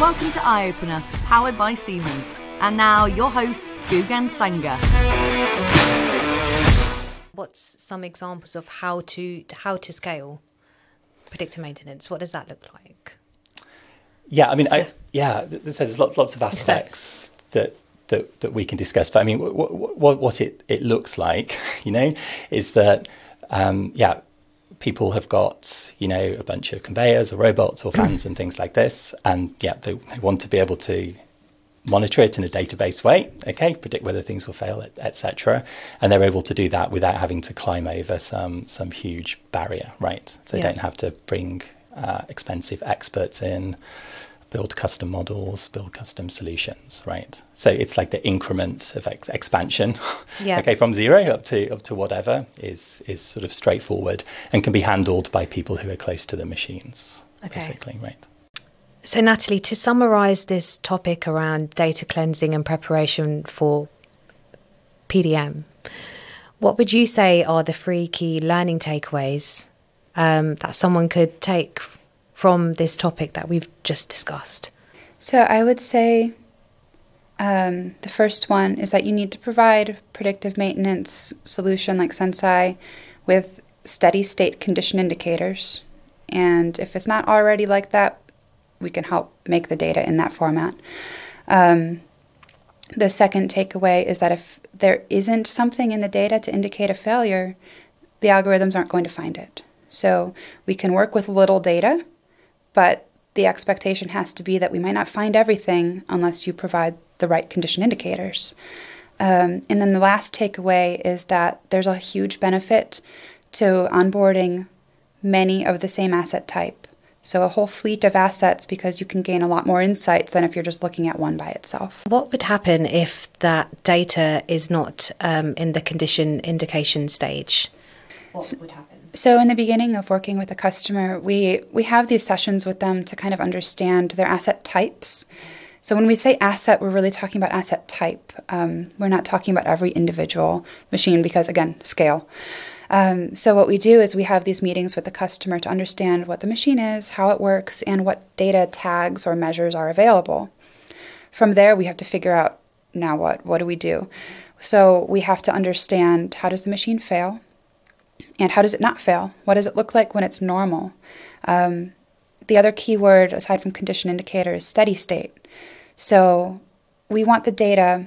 Welcome to Eye Opener, powered by Siemens. And now, your host, Gugan Sanger. What's some examples of how to how to scale predictive maintenance? What does that look like? Yeah, I mean, I, yeah, so there's lots lots of aspects that that that we can discuss. But I mean, what what, what it it looks like, you know, is that um, yeah, people have got you know a bunch of conveyors or robots or fans and things like this, and yeah, they, they want to be able to monitor it in a database way, okay, predict whether things will fail, etc. And they're able to do that without having to climb over some some huge barrier, right? So they yeah. don't have to bring uh, expensive experts in, build custom models, build custom solutions, right? So it's like the increment of ex- expansion, yeah. okay, from zero up to up to whatever is is sort of straightforward and can be handled by people who are close to the machines, okay. basically, right? So, Natalie, to summarize this topic around data cleansing and preparation for PDM, what would you say are the three key learning takeaways um, that someone could take from this topic that we've just discussed? So, I would say um, the first one is that you need to provide predictive maintenance solution like Senseye with steady state condition indicators. And if it's not already like that, we can help make the data in that format. Um, the second takeaway is that if there isn't something in the data to indicate a failure, the algorithms aren't going to find it. So we can work with little data, but the expectation has to be that we might not find everything unless you provide the right condition indicators. Um, and then the last takeaway is that there's a huge benefit to onboarding many of the same asset type. So, a whole fleet of assets because you can gain a lot more insights than if you're just looking at one by itself. What would happen if that data is not um, in the condition indication stage? What would happen? So, in the beginning of working with a customer, we, we have these sessions with them to kind of understand their asset types. So, when we say asset, we're really talking about asset type. Um, we're not talking about every individual machine because, again, scale. Um, so, what we do is we have these meetings with the customer to understand what the machine is, how it works, and what data tags or measures are available. From there, we have to figure out now what? What do we do? So, we have to understand how does the machine fail? And how does it not fail? What does it look like when it's normal? Um, the other key word, aside from condition indicator, is steady state. So, we want the data.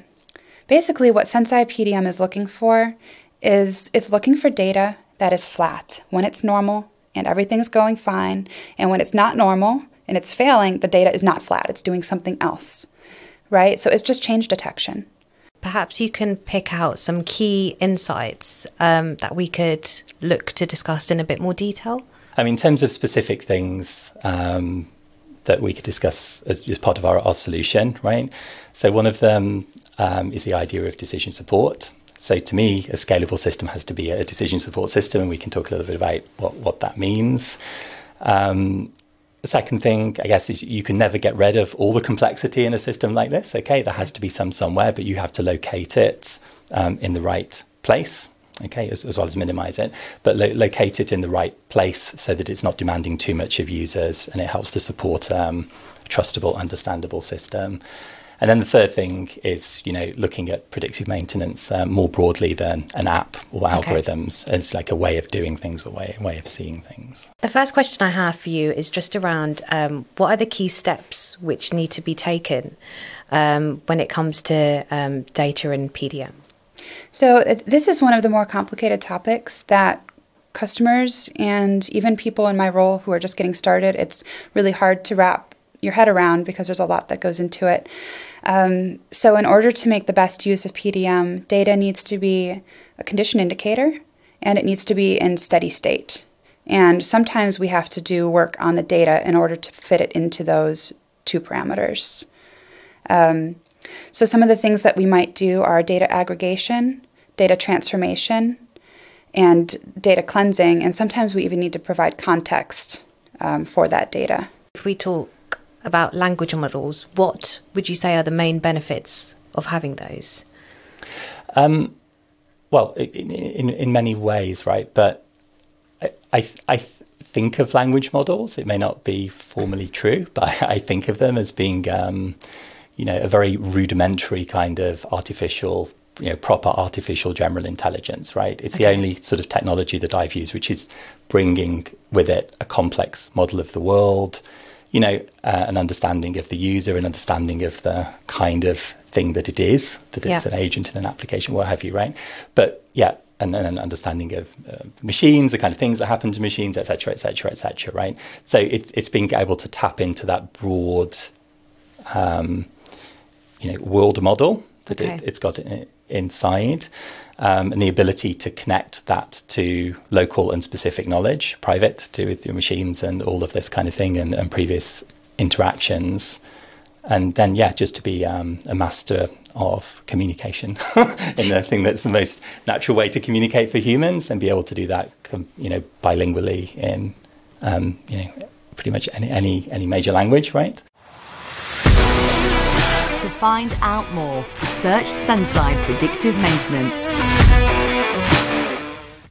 Basically, what Senseye PDM is looking for is it's looking for data that is flat when it's normal and everything's going fine, and when it's not normal and it's failing, the data is not flat, it's doing something else, right? So it's just change detection. Perhaps you can pick out some key insights um, that we could look to discuss in a bit more detail. I mean, in terms of specific things um, that we could discuss as, as part of our, our, solution, right? So, one of them um, is the idea of decision support. So to me, a scalable system has to be a decision support system, and we can talk a little bit about what, what that means. Um, the second thing, I guess, is you can never get rid of all the complexity in a system like this. Okay, there has to be some somewhere, but you have to locate it um, in the right place. Okay, as, as well as minimize it, but lo- locate it in the right place so that it's not demanding too much of users, and it helps to support um, a trustable, understandable system. And then the third thing is, you know, looking at predictive maintenance uh, more broadly than an app or algorithms okay. as like a way of doing things, a way, way of seeing things. The first question I have for you is just around um, what are the key steps which need to be taken um, when it comes to um, data and PDM? So, uh, this is one of the more complicated topics that customers and even people in my role who are just getting started, it's really hard to wrap your head around because there's a lot that goes into it. Um, so, in order to make the best use of PDM, data needs to be a condition indicator and it needs to be in steady state. And sometimes we have to do work on the data in order to fit it into those two parameters. Um, so, some of the things that we might do are data aggregation, data transformation, and data cleansing. And sometimes we even need to provide context um, for that data. If we talk about language models, what would you say are the main benefits of having those? Um, well, in, in, in many ways, right? But I, I, I think of language models. It may not be formally true, but I think of them as being, um, you know, a very rudimentary kind of artificial, you know, proper artificial general intelligence. Right? It's okay. the only sort of technology that I've used, which is bringing with it a complex model of the world. You know, uh, an understanding of the user, an understanding of the kind of thing that it is, that it's yeah. an agent in an application, what have you, right? But yeah, and then an understanding of uh, machines, the kind of things that happen to machines, et cetera, et cetera, et cetera, right? So it's it's being able to tap into that broad, um, you know, world model that okay. it, has got inside, um, and the ability to connect that to local and specific knowledge, private, to with your machines and all of this kind of thing, and, and previous interactions and then yeah, just to be um, a master of communication in the thing that's the most natural way to communicate for humans, and be able to do that, you know, bilingually in um, you know pretty much any any any major language, right? To find out more, search Senseye Predictive Maintenance.